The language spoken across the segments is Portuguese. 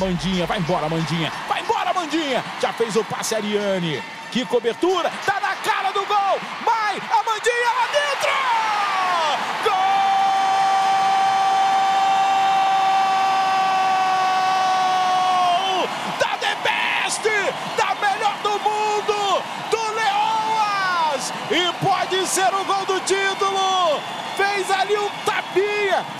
Mandinha, vai embora, Mandinha, vai embora, Mandinha. Já fez o passe Ariane. Que cobertura, tá na cara do gol. Vai, a Mandinha lá dentro! Gol! Da The Best, da melhor do mundo, do Leoas! E pode ser o gol do título! Fez ali um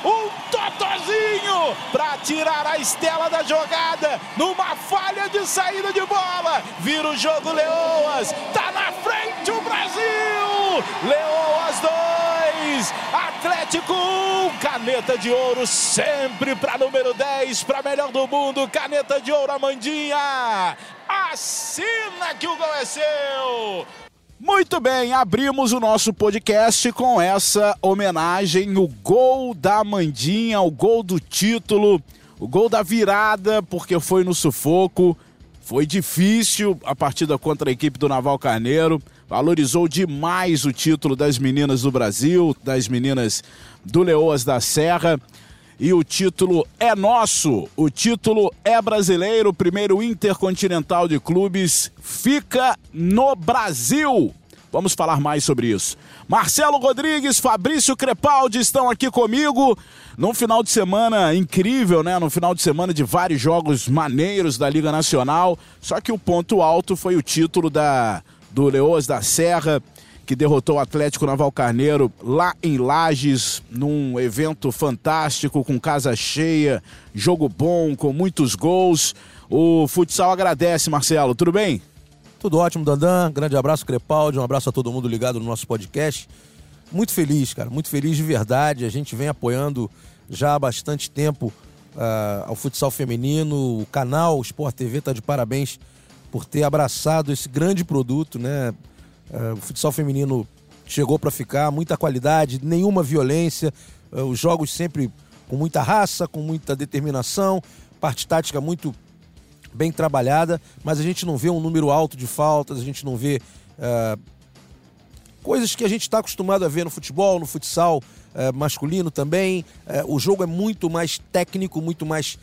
um totozinho para tirar a Estela da jogada numa falha de saída de bola. Vira o jogo Leoas, tá na frente o Brasil! Leoas 2, Atlético 1, caneta de ouro sempre para número 10, para melhor do mundo, caneta de ouro Amandinha. Assina que o gol é seu! Muito bem, abrimos o nosso podcast com essa homenagem, o gol da Mandinha, o gol do título, o gol da virada, porque foi no sufoco. Foi difícil a partida contra a equipe do Naval Carneiro. Valorizou demais o título das meninas do Brasil, das meninas do Leoas da Serra. E o título é nosso, o título é brasileiro, primeiro intercontinental de clubes fica no Brasil. Vamos falar mais sobre isso. Marcelo Rodrigues, Fabrício Crepaldi estão aqui comigo num final de semana incrível, né? Num final de semana de vários jogos maneiros da Liga Nacional. Só que o ponto alto foi o título da do Leoas da Serra que derrotou o Atlético Naval Carneiro lá em Lages, num evento fantástico, com casa cheia, jogo bom, com muitos gols. O futsal agradece, Marcelo. Tudo bem? Tudo ótimo, Dandan. Grande abraço, Crepaldi. Um abraço a todo mundo ligado no nosso podcast. Muito feliz, cara. Muito feliz de verdade. A gente vem apoiando já há bastante tempo uh, ao futsal feminino. O canal Sport TV está de parabéns por ter abraçado esse grande produto, né? Uh, o futsal feminino chegou para ficar, muita qualidade, nenhuma violência, uh, os jogos sempre com muita raça, com muita determinação, parte tática muito bem trabalhada, mas a gente não vê um número alto de faltas, a gente não vê uh, coisas que a gente está acostumado a ver no futebol, no futsal masculino também. o jogo é muito mais técnico, muito mais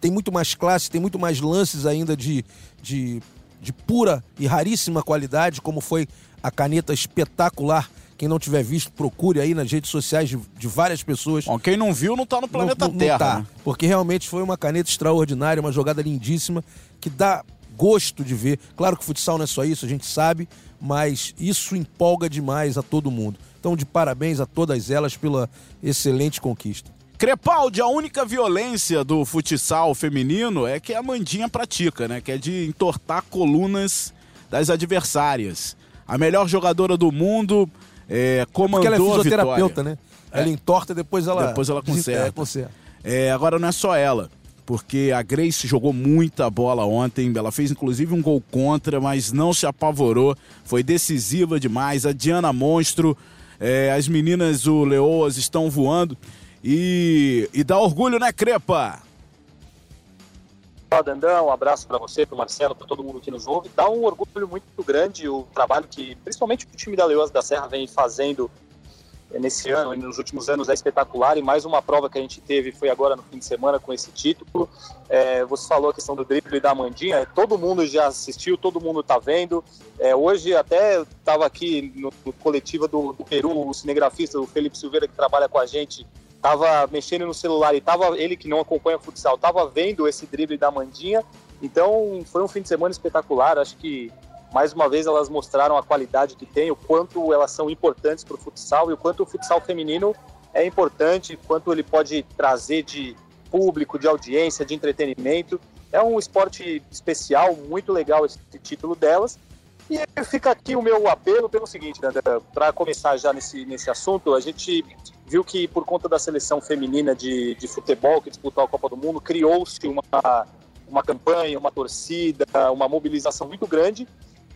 tem muito mais classe, tem muito mais lances ainda de, de, de pura e raríssima qualidade, como foi a caneta espetacular. Quem não tiver visto, procure aí nas redes sociais de, de várias pessoas. Bom, quem não viu não está no planeta não, não, Terra. Não tá, né? porque realmente foi uma caneta extraordinária, uma jogada lindíssima, que dá gosto de ver. Claro que o futsal não é só isso, a gente sabe, mas isso empolga demais a todo mundo. Então, de parabéns a todas elas pela excelente conquista. Crepaldi, a única violência do futsal feminino é que a Mandinha pratica, né? Que é de entortar colunas das adversárias a melhor jogadora do mundo, é, comandou Porque ela é fisioterapeuta, né? Ela é. entorta e depois ela... Depois ela conserta. É, conserta. É, agora não é só ela, porque a Grace jogou muita bola ontem, ela fez inclusive um gol contra, mas não se apavorou, foi decisiva demais. A Diana Monstro, é, as meninas do Leoas estão voando e, e dá orgulho, né, Crepa? Dandão, um abraço para você, para Marcelo, para todo mundo que nos ouve. Dá um orgulho muito grande o trabalho que, principalmente o time da Leoas da Serra vem fazendo eh, nesse ano e nos últimos anos é espetacular. E mais uma prova que a gente teve foi agora no fim de semana com esse título. É, você falou a questão do drible da Mandinha, todo mundo já assistiu, todo mundo está vendo. É, hoje até estava aqui no, no coletivo do, do Peru, o cinegrafista, o Felipe Silveira, que trabalha com a gente, tava mexendo no celular e tava ele que não acompanha futsal, tava vendo esse drible da Mandinha. Então foi um fim de semana espetacular. Acho que mais uma vez elas mostraram a qualidade que tem, o quanto elas são importantes para o futsal e o quanto o futsal feminino é importante, quanto ele pode trazer de público, de audiência, de entretenimento. É um esporte especial, muito legal esse título delas. E fica aqui o meu apelo pelo seguinte, né, para começar já nesse, nesse assunto, a gente viu que por conta da seleção feminina de, de futebol que disputou a Copa do Mundo, criou-se uma, uma campanha, uma torcida, uma mobilização muito grande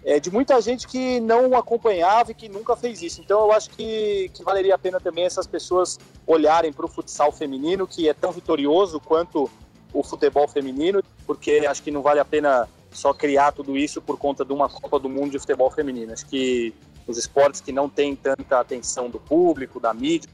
é, de muita gente que não acompanhava e que nunca fez isso. Então eu acho que, que valeria a pena também essas pessoas olharem para o futsal feminino, que é tão vitorioso quanto o futebol feminino, porque acho que não vale a pena só criar tudo isso por conta de uma Copa do Mundo de futebol feminino. Acho que os esportes que não têm tanta atenção do público, da mídia,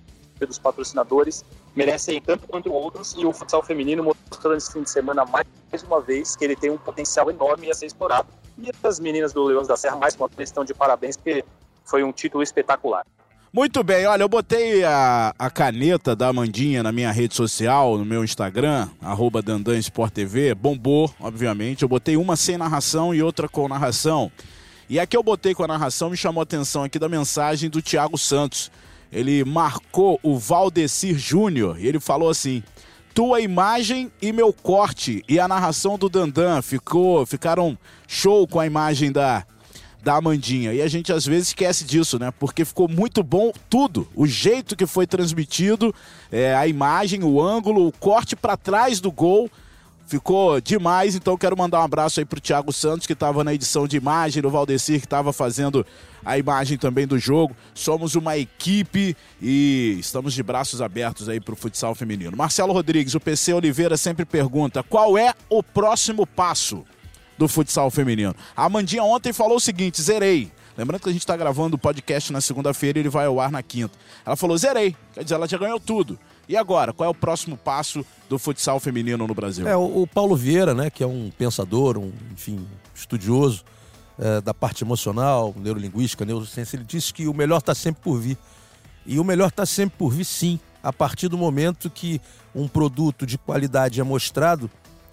dos patrocinadores merecem tanto quanto outros e o futsal feminino mostrou nesse fim de semana mais uma vez que ele tem um potencial enorme a ser explorado. E as meninas do Leões da Serra, mais uma vez, estão de parabéns, porque foi um título espetacular. Muito bem, olha, eu botei a, a caneta da Amandinha na minha rede social, no meu Instagram, arroba Dandan Sport TV, bombou, obviamente. Eu botei uma sem narração e outra com narração. E a que eu botei com a narração me chamou a atenção aqui da mensagem do Thiago Santos. Ele marcou o Valdecir Júnior e ele falou assim: tua imagem e meu corte e a narração do Dandan ficou, ficaram show com a imagem da da Amandinha. E a gente às vezes esquece disso, né? Porque ficou muito bom tudo. O jeito que foi transmitido, é, a imagem, o ângulo, o corte para trás do gol. Ficou demais, então quero mandar um abraço aí pro Thiago Santos, que estava na edição de imagem, o Valdecir, que estava fazendo a imagem também do jogo. Somos uma equipe e estamos de braços abertos aí pro futsal feminino. Marcelo Rodrigues, o PC Oliveira sempre pergunta: qual é o próximo passo? Do futsal feminino. A Amandinha ontem falou o seguinte: zerei. Lembrando que a gente está gravando o podcast na segunda-feira e ele vai ao ar na quinta. Ela falou: zerei. Quer dizer, ela já ganhou tudo. E agora, qual é o próximo passo do futsal feminino no Brasil? É, o, o Paulo Vieira, né, que é um pensador, um, enfim, estudioso é, da parte emocional, neurolinguística, neurociência, ele disse que o melhor está sempre por vir. E o melhor está sempre por vir, sim, a partir do momento que um produto de qualidade é mostrado,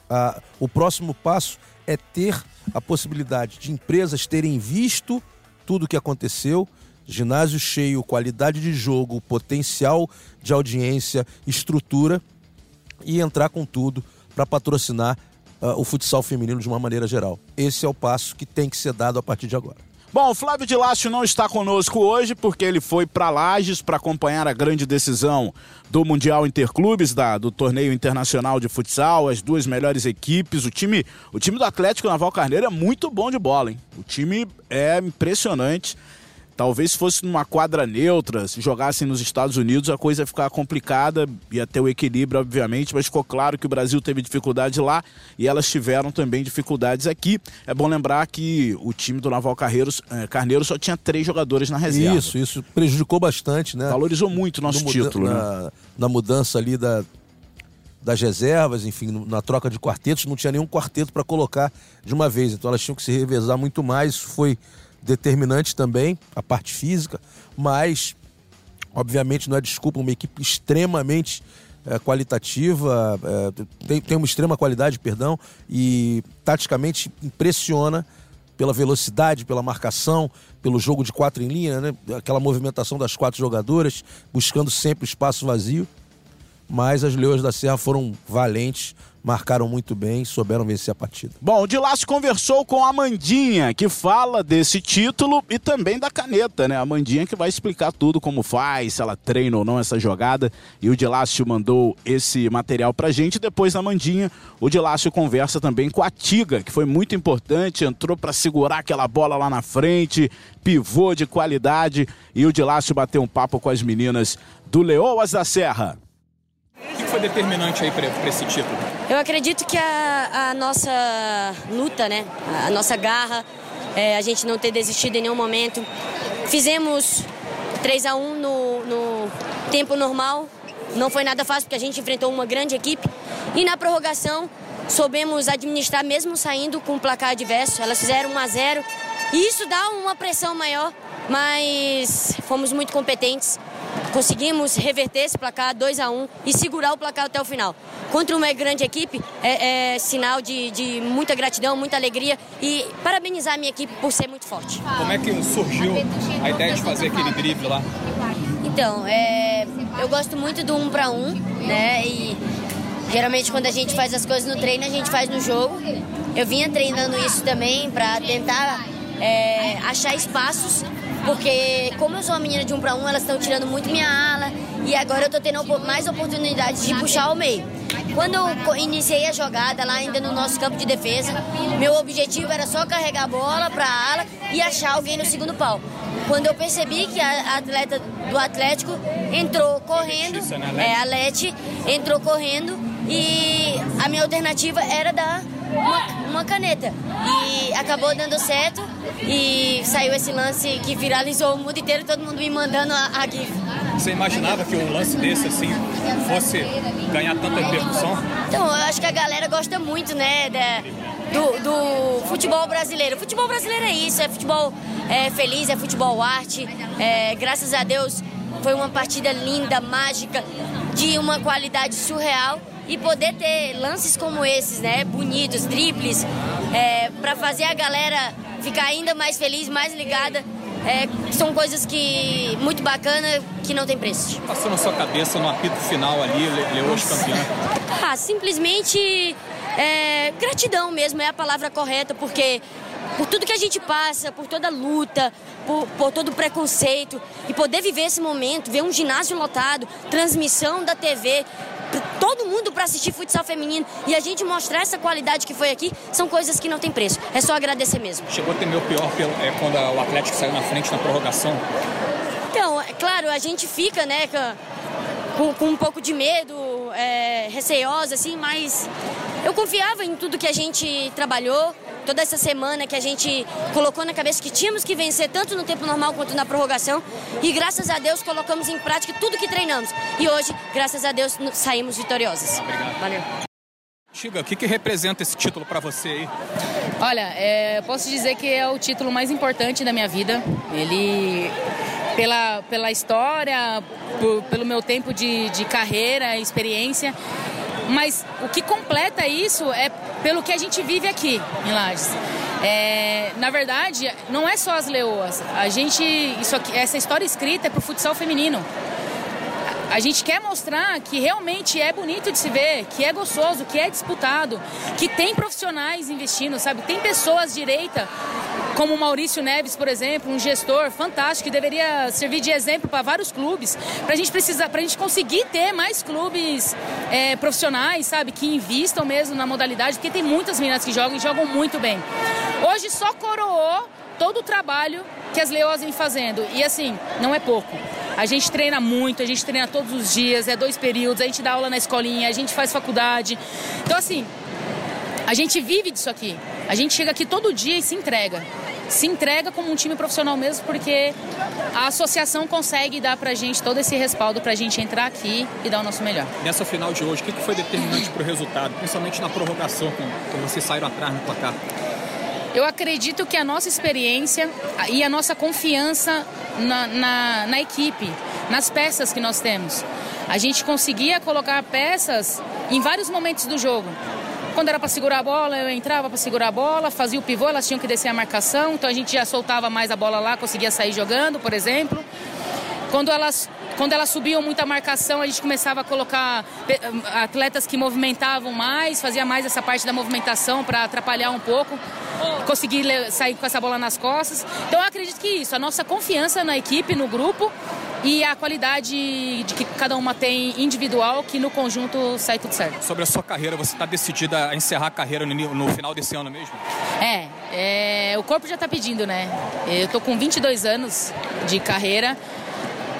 a, o próximo passo é ter a possibilidade de empresas terem visto tudo o que aconteceu, ginásio cheio, qualidade de jogo, potencial de audiência, estrutura e entrar com tudo para patrocinar uh, o futsal feminino de uma maneira geral. Esse é o passo que tem que ser dado a partir de agora. Bom, Flávio de Lácio não está conosco hoje porque ele foi para Lages para acompanhar a grande decisão do Mundial Interclubes, da, do torneio internacional de futsal, as duas melhores equipes. O time, o time do Atlético Naval Carneiro é muito bom de bola, hein? O time é impressionante. Talvez se fosse numa quadra neutra, se jogassem nos Estados Unidos, a coisa ia ficar complicada, ia ter o equilíbrio, obviamente, mas ficou claro que o Brasil teve dificuldade lá e elas tiveram também dificuldades aqui. É bom lembrar que o time do Naval Carreiros, eh, Carneiro só tinha três jogadores na reserva. Isso, isso prejudicou bastante, né? Valorizou muito o nosso título, na, né? Na mudança ali da, das reservas, enfim, na troca de quartetos, não tinha nenhum quarteto para colocar de uma vez. Então elas tinham que se revezar muito mais. Isso foi determinante também, a parte física, mas obviamente não é desculpa, uma equipe extremamente é, qualitativa, é, tem, tem uma extrema qualidade, perdão, e taticamente impressiona pela velocidade, pela marcação, pelo jogo de quatro em linha, né? aquela movimentação das quatro jogadoras, buscando sempre espaço vazio. Mas as Leões da Serra foram valentes, marcaram muito bem, souberam vencer a partida. Bom, o Dilácio conversou com a Amandinha, que fala desse título e também da caneta, né? A Amandinha que vai explicar tudo, como faz, se ela treina ou não essa jogada. E o Dilácio mandou esse material pra gente. Depois da Amandinha, o Dilácio conversa também com a Tiga, que foi muito importante, entrou para segurar aquela bola lá na frente, pivô de qualidade. E o Dilácio bateu um papo com as meninas do Leoas da Serra. O que foi determinante aí para esse título? Eu acredito que a, a nossa luta, né, a nossa garra, é, a gente não ter desistido em nenhum momento. Fizemos 3 a 1 no, no tempo normal. Não foi nada fácil porque a gente enfrentou uma grande equipe. E na prorrogação soubemos administrar mesmo saindo com o placar adverso. Elas fizeram 1 a 0 e isso dá uma pressão maior, mas fomos muito competentes conseguimos reverter esse placar 2 a 1 e segurar o placar até o final. Contra uma grande equipe, é, é sinal de, de, muita gratidão, muita alegria e parabenizar a minha equipe por ser muito forte. Como é que surgiu a ideia de fazer aquele drible lá? Então, é, eu gosto muito do um para um, né? E geralmente quando a gente faz as coisas no treino, a gente faz no jogo. Eu vinha treinando isso também para tentar é, achar espaços porque como eu sou uma menina de um para um, elas estão tirando muito minha ala e agora eu estou tendo mais oportunidade de puxar ao meio. Quando eu iniciei a jogada lá ainda no nosso campo de defesa, meu objetivo era só carregar a bola para a ala e achar alguém no segundo pau. Quando eu percebi que a atleta do Atlético entrou correndo, é a Lete entrou correndo e a minha alternativa era dar uma, uma caneta. E acabou dando certo e saiu esse lance que viralizou o mundo inteiro, todo mundo me mandando a, a GIF. Você imaginava que um lance desse, assim, fosse ganhar tanta repercussão? Então, eu acho que a galera gosta muito, né, da, do, do futebol brasileiro. O futebol brasileiro é isso, é futebol é, feliz, é futebol arte. É, graças a Deus foi uma partida linda, mágica, de uma qualidade surreal e poder ter lances como esses, né, bonitos, triples, é, para fazer a galera ficar ainda mais feliz, mais ligada. É, são coisas que muito bacana que não tem preço. Passou na sua cabeça no apito final ali, Leões campeão? Ah, simplesmente é, gratidão mesmo é a palavra correta, porque por tudo que a gente passa, por toda a luta, por, por todo o preconceito, e poder viver esse momento, ver um ginásio lotado, transmissão da TV, todo mundo para assistir futsal feminino e a gente mostrar essa qualidade que foi aqui, são coisas que não tem preço. É só agradecer mesmo. Chegou a ter meu pior é, quando o Atlético saiu na frente na prorrogação? Então, é claro, a gente fica, né, com, com um pouco de medo, é, receosa, assim, mas eu confiava em tudo que a gente trabalhou toda essa semana que a gente colocou na cabeça que tínhamos que vencer tanto no tempo normal quanto na prorrogação e graças a Deus colocamos em prática tudo que treinamos. E hoje, graças a Deus, saímos vitoriosas. Obrigado. Valeu. Chiga, o que, que representa esse título para você aí? Olha, é, posso dizer que é o título mais importante da minha vida. Ele, pela, pela história, por, pelo meu tempo de, de carreira, experiência, mas o que completa isso é pelo que a gente vive aqui em Lages. É, na verdade, não é só as leoas. A gente, isso aqui, essa história escrita é para o futsal feminino. A gente quer mostrar que realmente é bonito de se ver, que é gostoso, que é disputado, que tem profissionais investindo, sabe? Tem pessoas direita, como o Maurício Neves, por exemplo, um gestor fantástico que deveria servir de exemplo para vários clubes, para a gente precisar, para a gente conseguir ter mais clubes é, profissionais, sabe, que investam mesmo na modalidade, porque tem muitas meninas que jogam e jogam muito bem. Hoje só coroou todo o trabalho que as leoas vêm fazendo. E assim, não é pouco. A gente treina muito, a gente treina todos os dias, é dois períodos, a gente dá aula na escolinha, a gente faz faculdade. Então, assim, a gente vive disso aqui. A gente chega aqui todo dia e se entrega. Se entrega como um time profissional mesmo, porque a associação consegue dar pra gente todo esse respaldo pra gente entrar aqui e dar o nosso melhor. Nessa final de hoje, o que foi determinante pro resultado, principalmente na prorrogação, quando vocês saíram atrás no placar? Eu acredito que a nossa experiência e a nossa confiança na, na, na equipe, nas peças que nós temos. A gente conseguia colocar peças em vários momentos do jogo. Quando era para segurar a bola, eu entrava para segurar a bola, fazia o pivô, elas tinham que descer a marcação, então a gente já soltava mais a bola lá, conseguia sair jogando, por exemplo. Quando elas quando elas subiam muita marcação, a gente começava a colocar atletas que movimentavam mais, fazia mais essa parte da movimentação para atrapalhar um pouco, conseguir sair com essa bola nas costas. Então eu acredito que isso, a nossa confiança na equipe, no grupo e a qualidade de que cada uma tem individual, que no conjunto sai tudo certo. Sobre a sua carreira, você está decidida a encerrar a carreira no, no, final desse ano mesmo? É, é o corpo já está pedindo, né? Eu tô com 22 anos de carreira.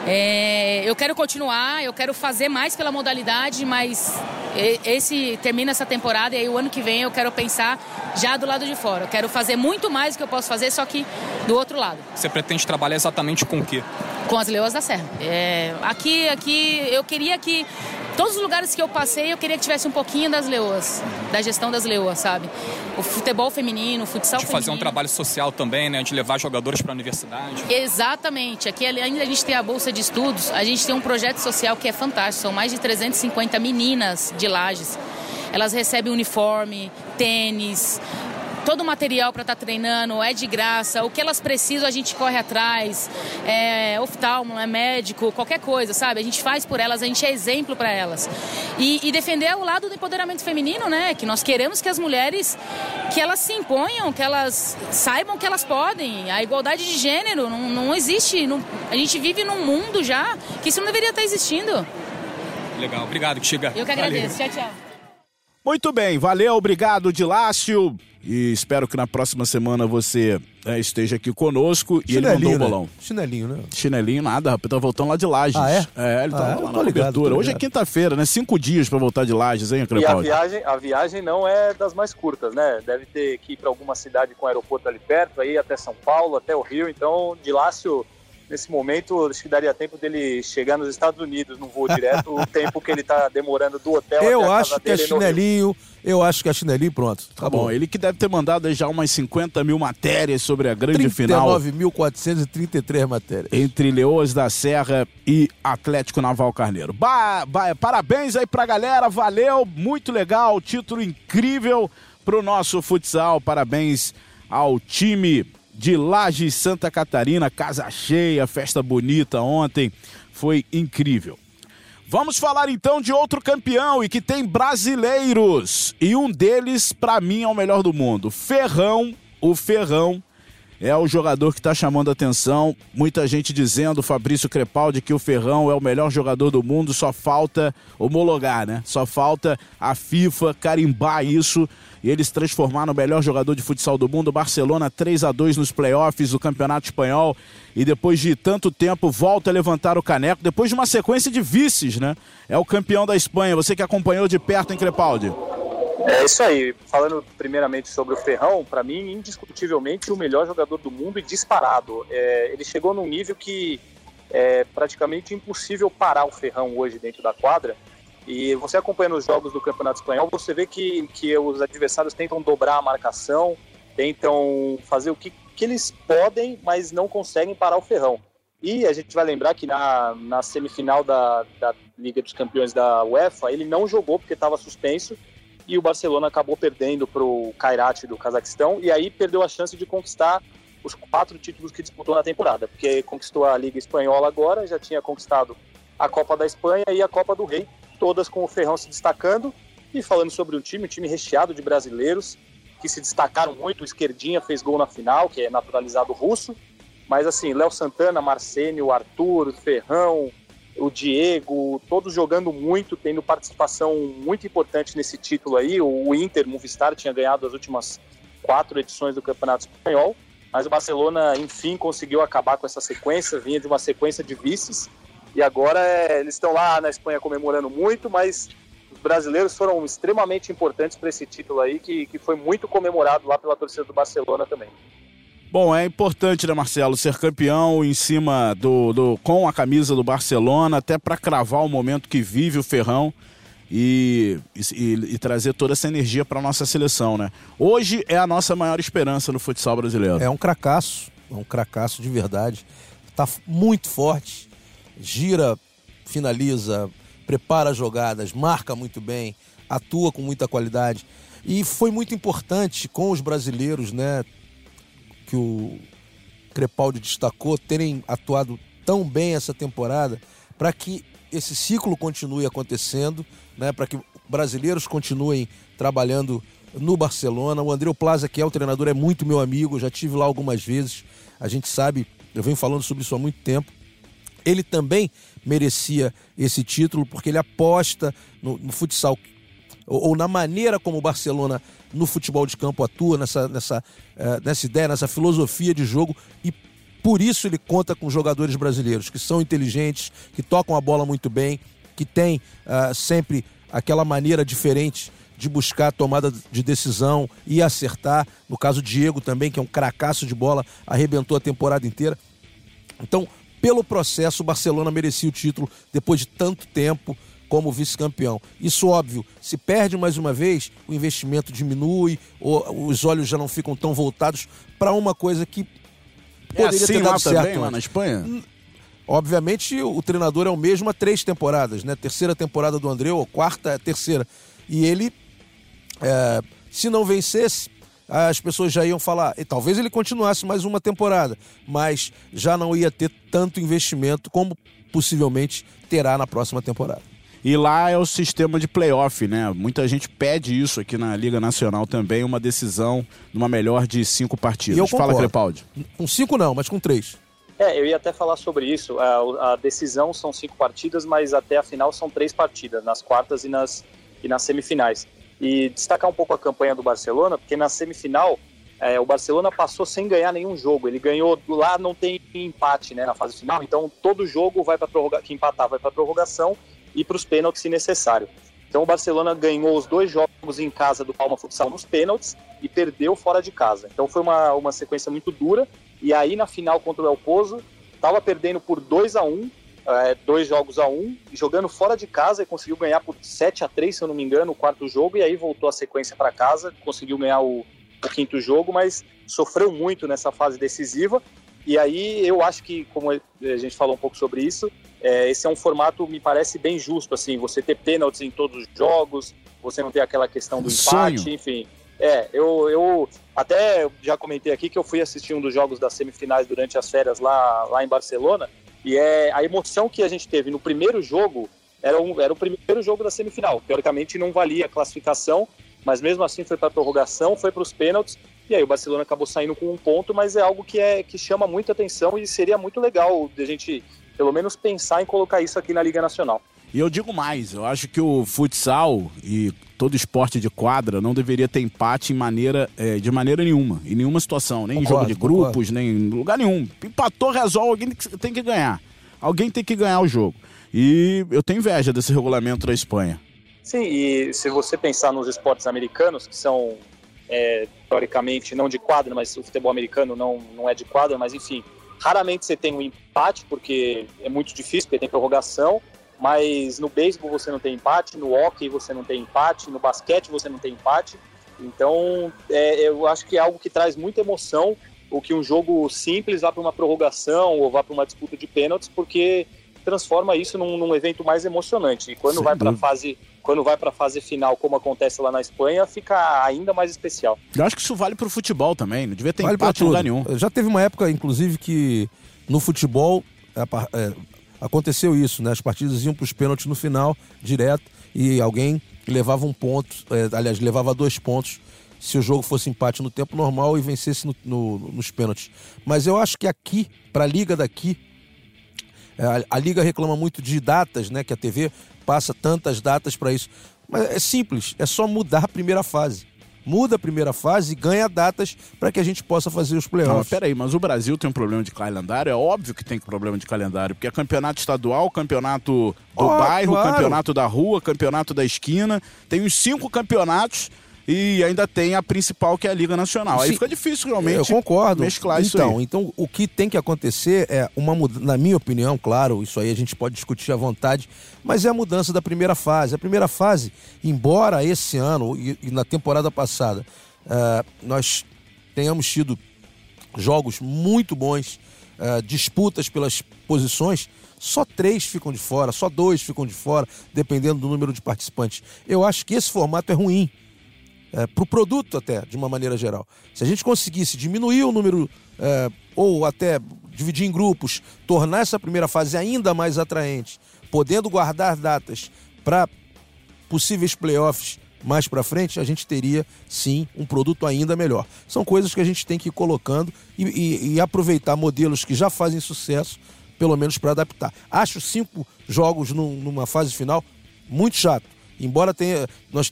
É, eu quero continuar, eu quero fazer mais pela modalidade, mas esse termina essa temporada e aí o ano que vem eu quero pensar já do lado de fora. Eu quero fazer muito mais do que eu posso fazer, só que do outro lado. Você pretende trabalhar exatamente com o quê? Com as leoas da Serra. É, aqui, aqui eu queria que todos os lugares que eu passei, eu queria que tivesse um pouquinho das leoas, da gestão das leoas, sabe? O futebol feminino, o futsal de feminino. fazer um trabalho social também, né? De levar jogadores para a universidade. Exatamente. Aqui, ainda a gente tem a bolsa de estudos, a gente tem um projeto social que é fantástico. São mais de 350 meninas de lajes. Elas recebem uniforme, tênis, todo o material para estar tá treinando é de graça, o que elas precisam a gente corre atrás, é oftalmo, é médico, qualquer coisa, sabe? A gente faz por elas, a gente é exemplo para elas. E, e, defender o lado do empoderamento feminino, né? Que nós queremos que as mulheres, que elas se imponham, que elas saibam que elas podem. A igualdade de gênero não, não existe. Não, a gente vive num mundo já que isso não deveria estar existindo. Legal, obrigado, Tiga. Eu que agradeço. Valeu. Tchau, tchau. Muito bem, valeu, obrigado, Dilácio. E espero que na próxima semana você é, esteja aqui conosco. E ele mandou o bolão. Né? Chinelinho, né? Chinelinho, nada, rapaz. Tá voltando lá de Lages. Ah, é? É, ele tá ah, lá na cobertura. Hoje é quinta-feira, né? Cinco dias para voltar de Lages, hein, Crepaldi? E a viagem, a viagem não é das mais curtas, né? Deve ter que ir para alguma cidade com aeroporto ali perto, aí até São Paulo, até o Rio. Então, Dilácio nesse momento, acho que daria tempo dele chegar nos Estados Unidos no voo direto, o tempo que ele está demorando do hotel Eu acho que é chinelinho, eu acho que é chinelinho, pronto. Tá, tá bom. bom. ele que deve ter mandado já umas 50 mil matérias sobre a grande 39. final. 39.433 matérias. Entre Leoas da Serra e Atlético Naval Carneiro. Ba ba parabéns aí pra galera, valeu, muito legal, título incrível pro nosso futsal, parabéns ao time de Laje Santa Catarina, casa cheia, festa bonita ontem, foi incrível. Vamos falar então de outro campeão e que tem brasileiros. E um deles, para mim, é o melhor do mundo. Ferrão, o Ferrão, é o jogador que está chamando atenção. Muita gente dizendo, Fabrício Crepaldi, que o Ferrão é o melhor jogador do mundo. Só falta homologar, né? Só falta a FIFA carimbar isso e ele se transformar no melhor jogador de futsal do mundo. Barcelona 3 a 2 nos playoffs do Campeonato Espanhol e depois de tanto tempo volta a levantar o caneco, depois de uma sequência de vices, né? É o campeão da Espanha. Você que acompanhou de perto em Crepaldi. É isso aí. Falando primeiramente sobre o Ferrão, para mim, indiscutivelmente o melhor jogador do mundo e disparado. É, ele chegou num nível que é praticamente impossível parar o Ferrão hoje dentro da quadra. E você acompanhando os jogos do Campeonato Espanhol, você vê que, que os adversários tentam dobrar a marcação, tentam fazer o que, que eles podem, mas não conseguem parar o Ferrão. E a gente vai lembrar que na, na semifinal da, da Liga dos Campeões da UEFA, ele não jogou porque estava suspenso e o Barcelona acabou perdendo para o Kairat do Cazaquistão e aí perdeu a chance de conquistar os quatro títulos que disputou na temporada, porque conquistou a Liga Espanhola agora, já tinha conquistado a Copa da Espanha e a Copa do Rei, todas com o Ferrão se destacando. E falando sobre o time, um time recheado de brasileiros que se destacaram muito. O Esquerdinha fez gol na final, que é naturalizado russo. Mas assim, Léo Santana, Marcênio, Arthur, Ferrão, o Diego, todos jogando muito, tendo participação muito importante nesse título aí. O Inter, Movistar, tinha ganhado as últimas quatro edições do Campeonato Espanhol. Mas o Barcelona, enfim, conseguiu acabar com essa sequência, vinha de uma sequência de vices e agora é, eles estão lá na Espanha comemorando muito, mas os brasileiros foram extremamente importantes para esse título aí, que, que foi muito comemorado lá pela torcida do Barcelona também. Bom, é importante, né, Marcelo, ser campeão em cima do, do com a camisa do Barcelona, até para cravar o momento que vive o Ferrão e, e, e trazer toda essa energia para nossa seleção, né? Hoje é a nossa maior esperança no futsal brasileiro. É um cracaço, é um cracaço de verdade. Está muito forte gira, finaliza, prepara jogadas, marca muito bem, atua com muita qualidade. E foi muito importante com os brasileiros, né, que o Crepaldi destacou, terem atuado tão bem essa temporada, para que esse ciclo continue acontecendo, né, para que brasileiros continuem trabalhando no Barcelona. O André Plaza, que é o treinador, é muito meu amigo, já tive lá algumas vezes. A gente sabe, eu venho falando sobre isso há muito tempo ele também merecia esse título porque ele aposta no, no futsal ou, ou, na maneira como o Barcelona no futebol de campo atua, nessa, nessa, uh, nessa ideia, nessa filosofia de jogo e por isso ele conta com jogadores brasileiros que são inteligentes, que tocam a bola muito bem, que têm uh, sempre aquela maneira diferente de buscar a tomada de decisão e acertar. No caso, Diego também, que é um cracaço de bola, arrebentou a temporada inteira. Então, pelo processo, o Barcelona merecia o título depois de tanto tempo como vice-campeão. Isso, óbvio, se perde mais uma vez, o investimento diminui, ou os olhos já não ficam tão voltados para uma coisa que é poderia é assim ter dado lá certo também, lá na Espanha? Obviamente, o treinador é o mesmo há três temporadas, né? Terceira temporada do André, ou quarta, é terceira. E ele, é, se não vencesse, as pessoas já iam falar, e talvez ele continuasse mais uma temporada, mas já não ia ter tanto investimento como possivelmente terá na próxima temporada. E lá é o sistema de playoff, né? Muita gente pede isso aqui na Liga Nacional também, uma decisão numa melhor de cinco partidas. E eu Fala, Crepaldi. Com cinco não, mas com três. É, eu ia até falar sobre isso. A, a, decisão são cinco partidas, mas até a final são três partidas, nas quartas e nas, e nas semifinais. e destacar um pouco a campanha do Barcelona, porque na semifinal é, o Barcelona passou sem ganhar nenhum jogo. Ele ganhou lá, não tem empate né, na fase final, então todo jogo vai para prorrogação, que empatar vai para prorrogação e para os pênaltis se necessário. Então o Barcelona ganhou os dois jogos em casa do Palma Futsal nos pênaltis e perdeu fora de casa. Então foi uma, uma sequência muito dura. E aí na final contra o El Pozo, estava perdendo por 2 a 1 é, dois jogos a um, jogando fora de casa e conseguiu ganhar por 7 a 3 se eu não me engano, o quarto jogo, e aí voltou a sequência para casa, conseguiu ganhar o, o, quinto jogo, mas sofreu muito nessa fase decisiva. E aí eu acho que, como a gente falou um pouco sobre isso, é, esse é um formato, me parece, bem justo, assim, você ter pênaltis em todos os jogos, você não ter aquela questão do empate, Sonho. enfim. É, eu, eu até já comentei aqui que eu fui assistir um dos jogos das semifinais durante as férias lá, lá em Barcelona, e é a emoção que a gente teve no primeiro jogo era, um, era o primeiro jogo da semifinal. Teoricamente não valia a classificação, mas mesmo assim foi para a prorrogação, foi para os pênaltis. E aí o Barcelona acabou saindo com um ponto, mas é algo que, é, que chama muita atenção e seria muito legal de a gente, pelo menos, pensar em colocar isso aqui na Liga Nacional. E eu digo mais, eu acho que o futsal e todo esporte de quadra não deveria ter empate em maneira, é, de maneira nenhuma, em nenhuma situação, nem concordo, em jogo de grupos, concordo. nem em lugar nenhum. Empatou, resolve, alguém tem que ganhar. Alguém tem que ganhar o jogo. E eu tenho inveja desse regulamento da Espanha. Sim, e se você pensar nos esportes americanos, que são é, teoricamente não de quadra, mas o futebol americano não, não é de quadra, mas enfim, raramente você tem um empate, porque é muito difícil, porque tem prorrogação mas no beisebol você não tem empate, no hockey você não tem empate, no basquete você não tem empate. Então, é, eu acho que é algo que traz muita emoção o que um jogo simples vá para uma prorrogação ou vá para uma disputa de pênaltis, porque transforma isso num, num evento mais emocionante. E quando Sem vai para a fase quando vai para a fase final, como acontece lá na Espanha, fica ainda mais especial. Eu acho que isso vale para o futebol também, não devia ter vale empate em lugar nenhum. Já teve uma época, inclusive, que no futebol é, aconteceu isso, né? As partidas iam para os pênaltis no final, direto, e alguém levava um ponto, é, aliás, levava dois pontos se o jogo fosse empate no tempo normal e vencesse no, no, nos pênaltis. Mas eu acho que aqui, para a liga daqui, é, a, a, liga reclama muito de datas, né? Que a TV passa tantas datas para isso. Mas é simples, é só mudar a primeira fase muda a primeira fase e ganha datas para que a gente possa fazer os playoffs. Não, peraí, mas o Brasil tem um problema de calendário? É óbvio que tem problema de calendário, porque é campeonato estadual, campeonato do oh, bairro, claro. campeonato da rua, campeonato da esquina. Tem uns cinco campeonatos e ainda tem a principal que é a Liga Nacional. Sim, aí fica difícil realmente eu concordo. mesclar então, isso aí. Então, o que tem que acontecer é uma mudança, na minha opinião, claro, isso aí a gente pode discutir à vontade, mas é a mudança da primeira fase. A primeira fase, embora esse ano e, e na temporada passada uh, nós tenhamos tido jogos muito bons, uh, disputas pelas posições, só três ficam de fora, só dois ficam de fora, dependendo do número de participantes. Eu acho que esse formato é ruim é, para o produto até, de uma maneira geral. Se a gente conseguisse diminuir o número, é, ou até dividir em grupos, tornar essa primeira fase ainda mais atraente, podendo guardar datas para possíveis playoffs mais para frente, a gente teria sim um produto ainda melhor. São coisas que a gente tem que ir colocando e, e, e aproveitar modelos que já fazem sucesso, pelo menos para adaptar. Acho cinco jogos num, numa fase final muito chato. Embora tenha, nós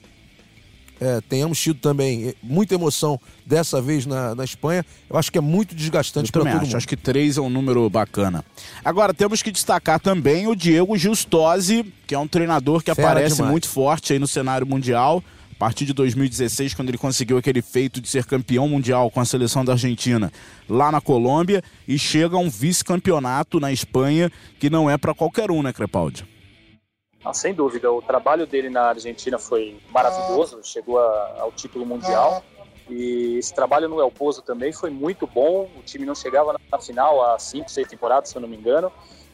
é, tenhamos tido também muita emoção dessa vez na, na Espanha, eu acho que é muito desgastante para todo acho. mundo. Acho que três é um número bacana. Agora, temos que destacar também o Diego Giustosi, que é um treinador que Fera aparece demais. muito forte aí no cenário mundial. A partir de 2016, quando ele conseguiu aquele feito de ser campeão mundial com a seleção da Argentina lá na Colômbia, e chega a um vice-campeonato na Espanha que não é para qualquer um, né, Crepaldi? Ah, sem dúvida, o trabalho dele na Argentina foi maravilhoso, chegou a, ao título mundial. E esse trabalho no El Pozo também foi muito bom. O time não chegava na, na final há cinco, seis temporadas, se eu não me engano,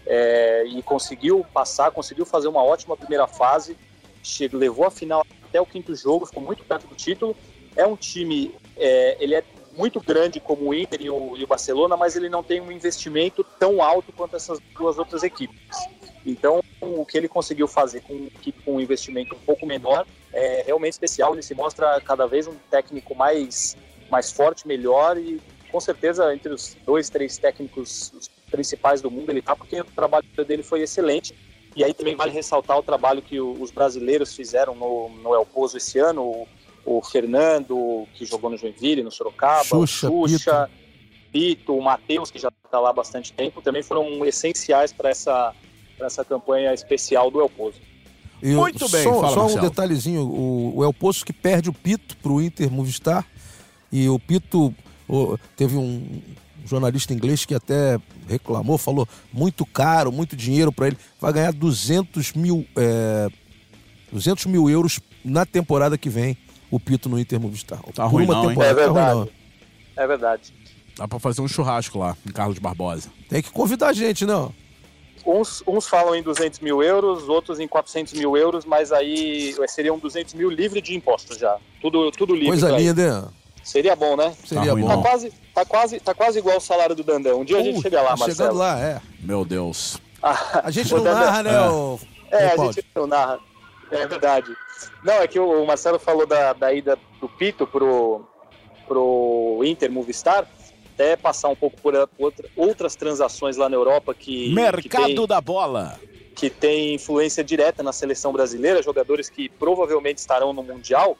é, e conseguiu passar, conseguiu fazer uma ótima primeira fase. Chegou, levou a final até o quinto jogo, ficou muito perto do título. É um time, é, ele é muito grande como o Inter e o, e o Barcelona, mas ele não tem um investimento tão alto quanto essas duas outras equipes. Então, o que ele conseguiu fazer com, com um investimento um pouco menor é realmente especial. Ele se mostra cada vez um técnico mais, mais forte, melhor e com certeza entre os dois, três técnicos principais do mundo ele está, porque o trabalho dele foi excelente. E aí também vale ressaltar o trabalho que os brasileiros fizeram no, no El Pozo esse ano, o, o Fernando, que jogou no Joinville, no Sorocaba, Xuxa, o Xuxa, Pito, o Matheus, que já está lá há bastante tempo, também foram essenciais para essa, pra essa campanha especial do El Pozo. E Muito bem, só, fala, só um detalhezinho: o, o El Poço que perde o Pito pro Inter Movistar. E o Pito o- teve um jornalista inglês que até reclamou, falou muito caro, muito dinheiro para ele. Vai ganhar 200 mil, é, 200 mil euros na temporada que vem, o Pito no Inter Movistar. Tá ruim não, hein? temporada, É tá ruim verdade. não. É verdade. Dá pra fazer um churrasco lá, em Carlos Barbosa. Tem que convidar a gente, não. Uns, uns falam em 200 mil euros, outros em 400 mil euros, mas aí seriam 200 mil livre de impostos já. Tudo, tudo livre. Coisa linda? Seria bom, né? Seria ruim bom. Tá quase, tá, quase, tá quase igual o salário do Dandão. Um dia a gente Uh, chega lá, tá Marcelo. Chegando lá, é. Meu Deus. A gente não Dandão, narra, né, É. ô- É, a gente não narra. É verdade. Não, é que o Marcelo falou da, da ida do Pito pro, pro Inter Movistar, até passar um pouco por outra- outras transações lá na Europa que, que, Mercado tem, da bola. que tem influência direta na seleção brasileira, jogadores que provavelmente estarão no Mundial.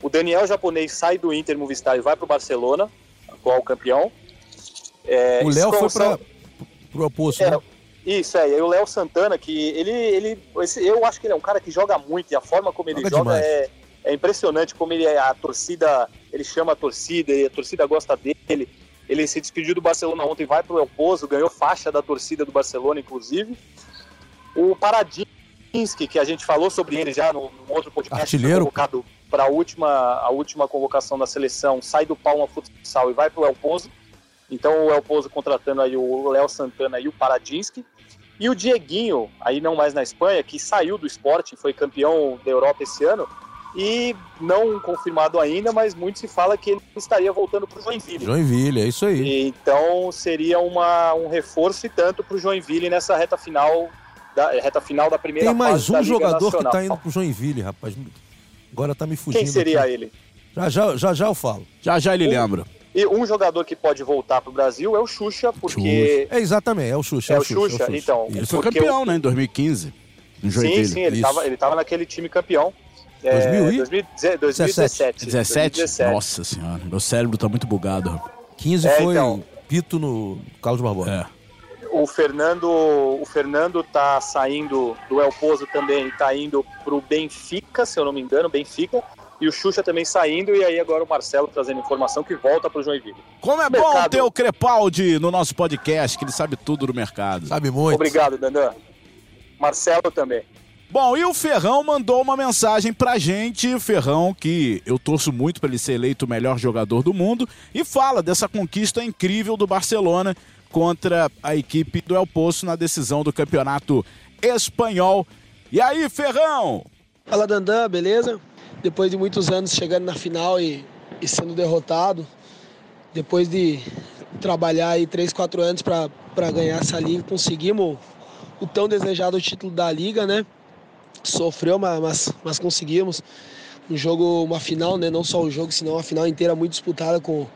O Daniel japonês sai do Inter Movistar e vai para o Barcelona, atual campeão. É, O Léo foi para pro oposto, é, né? Isso, é. E o Léo Santana, que ele. ele esse- eu acho que ele é um cara que joga muito e a forma como ele Joga joga, é, é impressionante como ele é. A torcida. Ele chama a torcida e a torcida gosta dele. Ele se despediu do Barcelona ontem, vai pro El Pozo, ganhou faixa da torcida do Barcelona, inclusive. O Paradinski, que a gente falou sobre ele já no, no outro podcast, Artilheiro. convocado para a última, a última convocação da seleção, sai do Palma Futsal e vai pro El Pozo. Então o El Pozo contratando aí o Léo Santana e o Paradinski. E o Dieguinho, aí não mais na Espanha, que saiu do esporte, foi campeão da Europa esse ano. E não confirmado ainda, mas muito se fala que ele estaria voltando para o Joinville. Joinville, é isso aí. E, então seria uma, um reforço e tanto para o Joinville nessa reta final da reta final da primeira Tem mais um jogador que Nacional. tá indo pro Joinville, rapaz. Agora tá me fugindo. Quem seria aqui. ele? Já, já, já, já eu falo. Já já ele Um- lembra. E um jogador que pode voltar para o Brasil é o Xuxa, porque É exatamente, é o Xuxa. É É, o Xuxa, então. Isso. Ele foi Porque campeão, né, em 2015. Em Joinville. sim, sim, ele estava ele tava naquele time campeão. 2000 e? 2017. 2017. 17? 2017. Nossa senhora, meu cérebro tá muito bugado. rapaz. 15 É, foi então. Pito no Carlos Barbosa. É. O Fernando, o Fernando tá saindo do El Pozo também, tá indo pro Benfica, se eu não me engano, Benfica. E o Xuxa também saindo, e aí agora o Marcelo trazendo informação que volta pro Joinville. Como é bom Mercado. ter o Crepaldi no nosso podcast, que ele sabe tudo do mercado. Sabe muito. Obrigado, Dandan. Marcelo também. Bom, e o Ferrão mandou uma mensagem pra gente, Ferrão, que eu torço muito pra ele ser eleito o melhor jogador do mundo, e fala dessa conquista incrível do Barcelona contra a equipe do El Poço na decisão do campeonato espanhol. E aí, Ferrão? Fala Dandan, beleza? Depois de muitos anos chegando na final e, e sendo derrotado, depois de trabalhar aí 3, 4 anos para ganhar essa liga, conseguimos o tão desejado título da liga, né? Sofreu, mas, mas, conseguimos. Um jogo, uma final, né? Não só o jogo, senão a final inteira muito disputada com,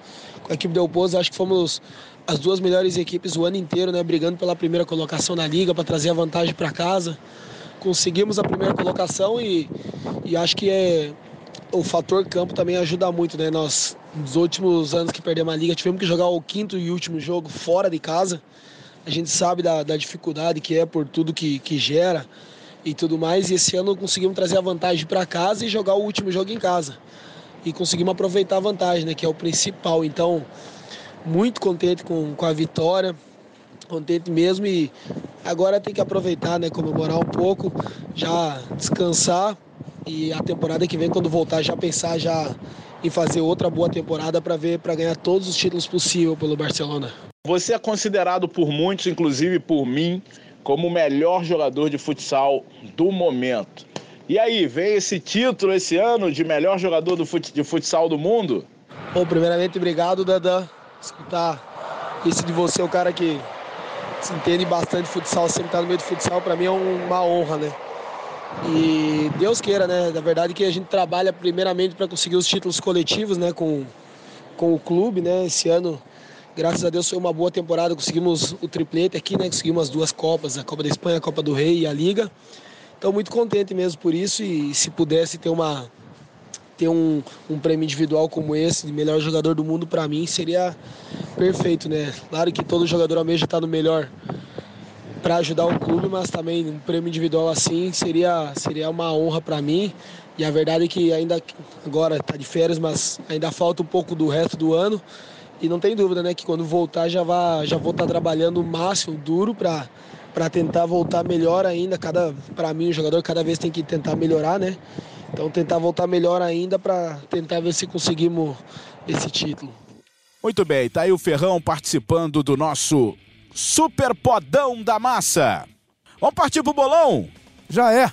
com a equipe do Pozo. Acho que fomos as duas melhores equipes o ano inteiro, né? Brigando pela primeira colocação na liga para trazer a vantagem para casa conseguimos a primeira colocação e, e acho que é o fator campo também ajuda muito, né? Nós nos últimos anos que perdemos a liga tivemos que jogar o quinto e último jogo fora de casa. A gente sabe da, da dificuldade que é por tudo que, que gera e tudo mais. E esse ano conseguimos trazer a vantagem para casa e jogar o último jogo em casa. E conseguimos aproveitar a vantagem, né? Que é o principal. Então, muito contente com, com a vitória contente mesmo e agora tem que aproveitar, né, comemorar um pouco, já descansar e a temporada que vem quando voltar já pensar já em fazer outra boa temporada para ver para ganhar todos os títulos possíveis pelo Barcelona. Você é considerado por muitos, inclusive por mim, como o melhor jogador de futsal do momento. E aí, vem esse título esse ano de melhor jogador do fut- de futsal do mundo? Bom, primeiramente obrigado, Dadan. Escutar isso de você, o cara que se entende bastante futsal, sempre tá no meio do futsal, para mim é um- uma honra, né? E Deus queira, né? Na verdade que a gente trabalha primeiramente para conseguir os títulos coletivos, né, com, com o clube, né? Esse ano Graças a Deus foi uma boa temporada, conseguimos o triplete aqui, né? Conseguimos as duas Copas, a Copa da Espanha, a Copa do Rei e a Liga. Então muito contente mesmo por isso e se pudesse ter uma ter um, um prêmio individual como esse de melhor jogador do mundo para mim seria perfeito, né? Claro que todo jogador almeja estar no melhor para ajudar o clube, mas também um prêmio individual assim seria seria uma honra para mim. E a verdade é que ainda agora está de férias, mas ainda falta um pouco do resto do ano. E não tem dúvida, né, que quando voltar já vá, já vou estar tá trabalhando o máximo duro para para tentar voltar melhor ainda. Cada para mim o jogador cada vez tem que tentar melhorar, né? Então tentar voltar melhor ainda para tentar ver se conseguimos esse título. Muito bem, tá aí o Ferrão participando do nosso Super Podão da Massa. Vamos partir pro bolão? Já é.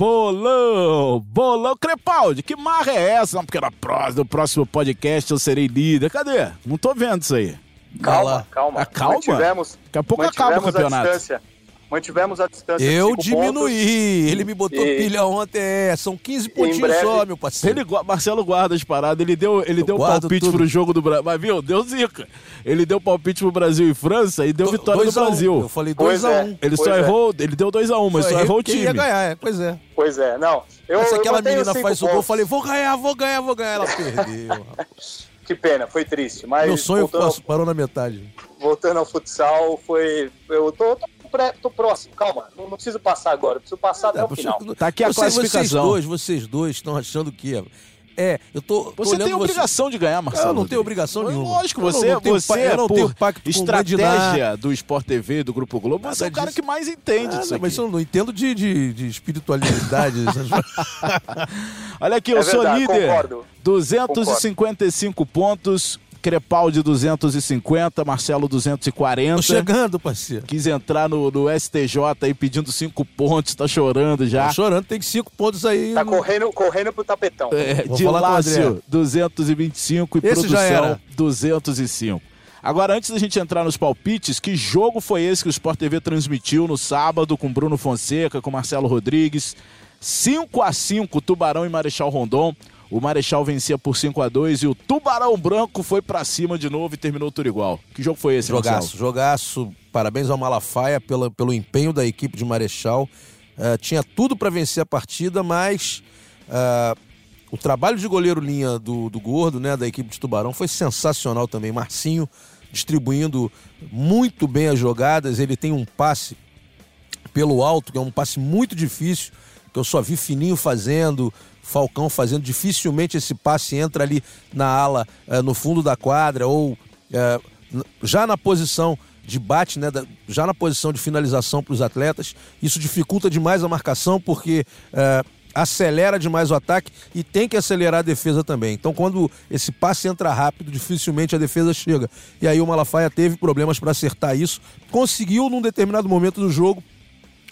Bolão, bolão. Crepaldi, que marra é essa? Não, porque na próxima, no próximo podcast eu serei líder. Cadê? Não tô vendo isso aí. Calma, calma. Ah, calma? Mantivemos, Daqui a pouco acaba o mantivemos a campeonato. distância. Mantivemos a distância. de Eu diminuí. pontos. Ele me botou E- pilha ontem. É, são 15 pontinhos breve- só, meu parceiro. Ele, Marcelo guarda as paradas, ele deu, ele Eu deu palpite tudo. pro jogo do Brasil. Mas viu, deu zica. Ele deu palpite pro Brasil e França e deu Do- vitória do a um. Brasil. Eu falei Pois 2x1. é. Um. Ele Pois só é. errou, ele deu 2x1, mas só errou o time. ia ganhar, é, pois é. Pois é, não. Eu, Se eu aquela menina faz o gol, eu falei, vou ganhar, vou ganhar, vou ganhar. Ela perdeu. Que pena, foi triste. Mas Meu sonho voltando, parou na metade. voltando ao futsal, foi. Eu tô, tô, pré- tô próximo, calma. Não, não preciso passar agora, eu preciso passar até É, o final. Tá aqui a Você- Vocês classificação. dois, vocês dois estão achando que é. É, eu tô. tô Você olhando tem obrigação de ganhar, Marcelo. Eu não tenho obrigação nenhuma. Lógico, Eu não- você, não tenho você pa- eu não por tenho pacto estratégia do Sport TV, do Grupo Globo, você é o Nada cara disso. que mais entende Nada, disso aqui. mas eu não entendo de, de, de espiritualidade. Olha aqui, eu É sou verdade, líder. concordo. 255 pontos, Crepaldi 250, Marcelo Tô 240. chegando, parceiro. Quis entrar no, no STJ aí pedindo cinco pontos, tá chorando já. Tô chorando, tem cinco pontos aí. Tá no- correndo, correndo pro tapetão. É, Vou de falar com o Lácio, André. 225 e Esse já produção era. 205. Agora, antes da gente entrar nos palpites, que jogo foi esse que o Sport TV transmitiu no sábado com Bruno Fonseca, com Marcelo Rodrigues? 5 a 5 Tubarão e Marechal Rondon. O Marechal vencia por 5 a 2 e o Tubarão Branco foi pra cima de novo e terminou tudo igual. Que jogo foi esse, Jogaço, Marcelo? jogaço. Parabéns ao Malafaia pela, pelo empenho da equipe de Marechal. Eh, tinha tudo para vencer a partida, mas eh, o trabalho de goleiro linha do, do Gordo, né, da equipe de Tubarão, foi sensacional também. Marcinho distribuindo muito bem as jogadas. Ele tem um passe pelo alto, que é um passe muito difícil, que eu só vi Fininho fazendo, Falcão fazendo. Dificilmente esse passe entra ali na ala, eh, no fundo da quadra, ou n- já na posição de bate, né, já na posição de finalização para os atletas. Isso dificulta demais a marcação, porque eh, acelera demais o ataque e tem que acelerar a defesa também. Então, quando esse passe entra rápido, dificilmente a defesa chega. E aí o Malafaia teve problemas para acertar isso. Conseguiu num determinado momento do jogo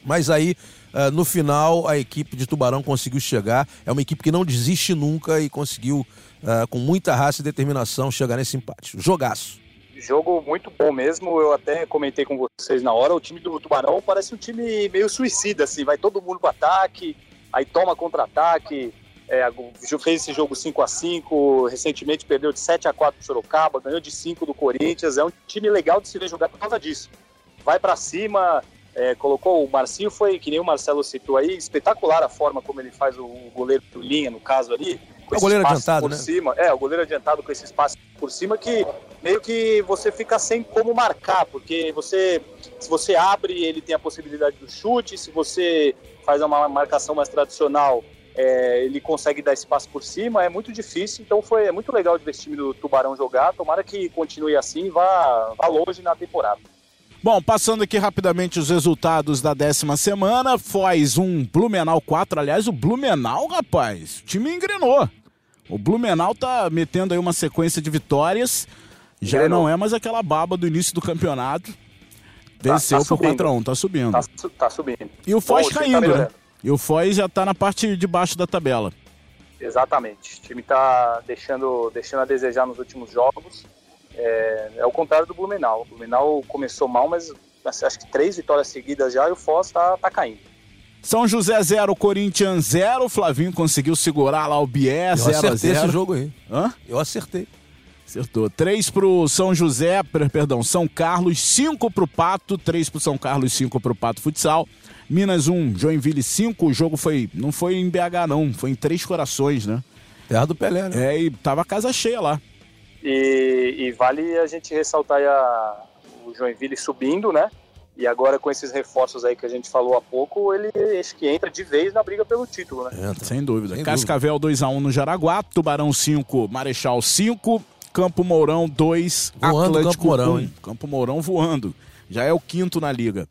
mas aí, ah, no final, a equipe de Tubarão conseguiu chegar. É uma equipe que não desiste nunca e conseguiu, ah, com muita raça e determinação, chegar nesse empate. Jogaço. Jogo muito bom mesmo. Eu até comentei com vocês na hora. O time do Tubarão parece um time meio suicida, assim. Vai todo mundo pro ataque, aí toma contra-ataque. É, fez esse jogo 5 a 5 recentemente perdeu de 7 a 4 pro Sorocaba, ganhou de 5 do Corinthians. É um time legal de se ver jogar por causa disso. Vai para cima, é, colocou o Marcinho, foi que nem o Marcelo citou aí, espetacular a forma como ele faz o, o goleiro linha, no caso ali. com o goleiro adiantado, por né? cima. É, o goleiro adiantado com esse espaço por cima que meio que você fica sem como marcar, porque você, se você abre, ele tem a possibilidade do chute, se você faz uma marcação mais tradicional, é, ele consegue dar espaço por cima, é muito difícil, então foi é muito legal de ver esse time do Tubarão jogar, tomara que continue assim e vá, vá longe na temporada. Bom, passando aqui rapidamente os resultados da décima semana, Foz 1, Blumenau 4. Aliás, o Blumenau, rapaz, o time engrenou. O Blumenau tá metendo aí uma sequência de vitórias. Já Engrenou. não é mais aquela baba do início do campeonato. Venceu tá por subindo. 4x1, tá subindo. Tá, tá subindo. E o Foz time tá caindo, né? E o Foz já tá na parte de baixo da tabela. Exatamente. O time está deixando, deixando a desejar nos últimos jogos. É, é o contrário do Blumenau. O Blumenau começou mal, mas assim, acho que três vitórias seguidas já e o Foz está tá caindo. São José 0, Corinthians 0. Flavinho conseguiu segurar lá o Bié Eu 0 a acertei 0. esse jogo aí. Hã? Eu acertei. Acertou. 3 pro São José, per- perdão, São Carlos, 5 pro Pato, 3 pro São Carlos, 5 pro Pato Futsal. Minas 1, Joinville 5. O jogo foi. Não foi em BH, não. Foi em Três Corações, né? Terra do Pelé, né? É, e tava a casa cheia lá. E, e vale a gente ressaltar a, o Joinville subindo, né? E agora com esses reforços aí que a gente falou há pouco, ele acho que entra de vez na briga pelo título, né? Entra. Sem dúvida. Sem Cascavel 2x1 no Jaraguá, Tubarão 5, Marechal 5, Campo Mourão 2, Voando Atlético Campo Mourão, 1. hein? Campo Mourão voando. Já é o quinto na liga.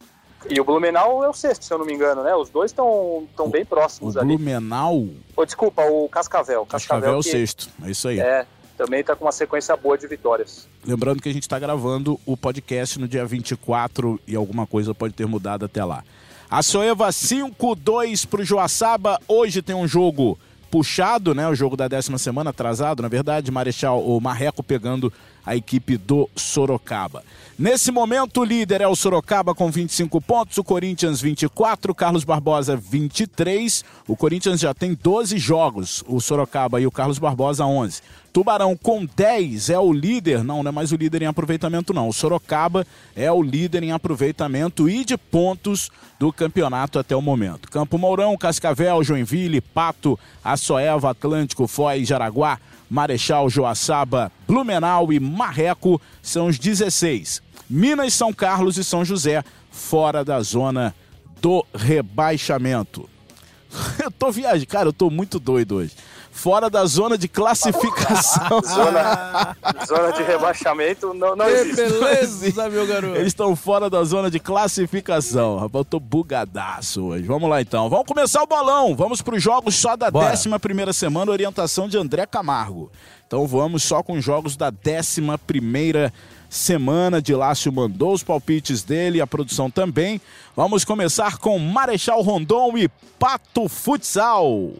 E o Blumenau é o sexto, se eu não me engano, né? Os dois estão tão bem O próximos ali. Blumenau, Ô, desculpa, o Cascavel. Cascavel é o que, sexto. É isso aí. É, também tá com uma sequência boa de vitórias. Lembrando que a gente está gravando o podcast no dia 24 e alguma coisa pode ter mudado até lá. A Soeva 5-2 para o Joaçaba. Hoje tem um jogo puxado, né? O jogo da décima semana, atrasado, na verdade. Marechal, o Marreco pegando a equipe do Sorocaba. Nesse momento, o líder é o Sorocaba com 25 pontos, o Corinthians 24, Carlos Barbosa 23. O Corinthians já tem 12 jogos, o Sorocaba e o Carlos Barbosa 11. Tubarão com 10 é o líder, não, não é mais o líder em aproveitamento não. O Sorocaba é o líder em aproveitamento e de pontos do campeonato até o momento. Campo Mourão, Cascavel, Joinville, Pato, Açoeva, Atlântico, Foz, Jaraguá, Marechal, Joaçaba, Blumenau e Marreco são os 16. Minas, São Carlos e São José fora da zona do rebaixamento. Eu tô viajando, cara, eu tô muito doido hoje. Fora da zona de classificação. Zona, zona de rebaixamento não, não Que existe. beleza, meu garoto. Eles estão fora da zona de classificação. Rapaz, eu tô bugadaço hoje. Vamos lá então. Vamos começar o bolão. Vamos para os jogos só da Bora. 11 primeira semana, orientação de André Camargo. Então vamos só com os jogos da 11 primeira semana. De Lácio mandou os palpites dele, a produção também. Vamos começar com Marechal Rondon e Pato Futsal.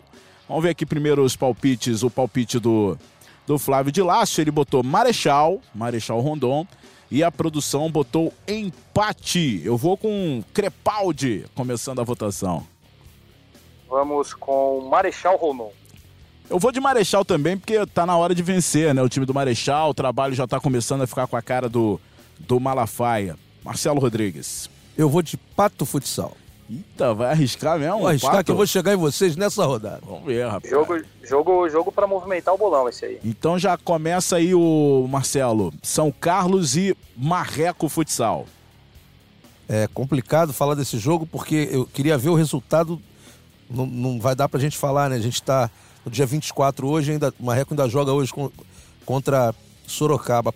Vamos ver aqui primeiro os palpites. O palpite do, do Flávio de Lácio. Ele botou Marechal, Marechal Rondon. E a produção botou empate. Eu vou com Crepaldi começando a votação. Vamos com Marechal Ronon. Eu vou de Marechal também, porque tá na hora de vencer, né? O time do Marechal, o trabalho já tá começando a ficar com a cara do, do Malafaia. Marcelo Rodrigues. Eu vou de Pato Futsal. Eita, vai arriscar mesmo? Vou arriscar Pato? que eu vou chegar em vocês nessa rodada. Vamos ver, rapaz. Jogo, jogo, jogo para movimentar o bolão esse aí. Então já começa aí o Marcelo. São Carlos e Marreco Futsal. É complicado falar desse jogo porque eu queria ver o resultado. Não, não vai dar pra gente falar, né? A gente tá no dia 24 hoje, ainda, o Marreco ainda joga hoje com- contra Sorocaba.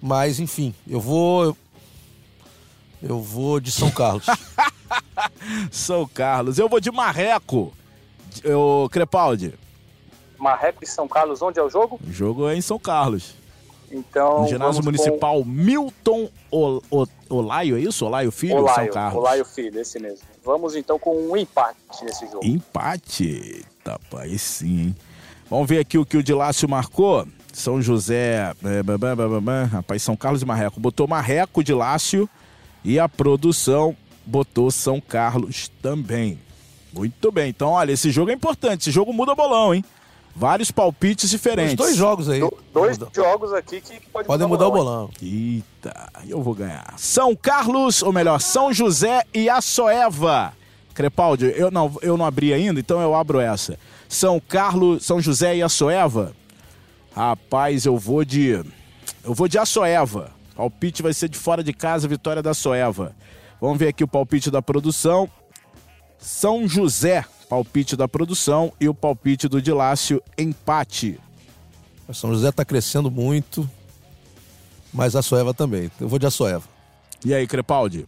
Mas, enfim, eu vou. Eu vou de São Carlos. São Carlos. Eu vou de Marreco. O Crepaldi. Marreco e São Carlos, onde é o jogo? O jogo é em São Carlos. Então. No ginásio municipal Milton O- O- Olaio, é isso? Olaio Com Filho, Olaio, São Carlos. Olaio Filho, esse mesmo. Vamos então com um empate nesse jogo. Empate. Eita, pai, sim, hein? Vamos ver aqui o que o Dilácio marcou. São José. é. Rapaz, São Carlos e Marreco. Botou Marreco de Lácio e a produção botou São Carlos também. Muito bem. Então, olha, esse jogo é importante. Esse jogo muda bolão, hein? Vários palpites Os diferentes. dois jogos aí. Do- dois Mudam. jogos aqui que, que pode Podem mudar o hein? bolão. Eita, eu vou ganhar. São Carlos, ou melhor, São José e Açoeva. Crepaldi, eu não, eu não abri ainda, então eu abro essa. São Carlos, São José e Açoeva. Rapaz, eu vou de. Eu vou de Açoeva. Palpite vai ser de fora de casa, vitória da Açoeva. Vamos ver aqui o palpite da produção. São José, palpite da produção, e o palpite do Dilácio, empate. O São José tá crescendo muito. Mas a Soeva também. Eu vou de Açoeva. E aí, Crepaldi?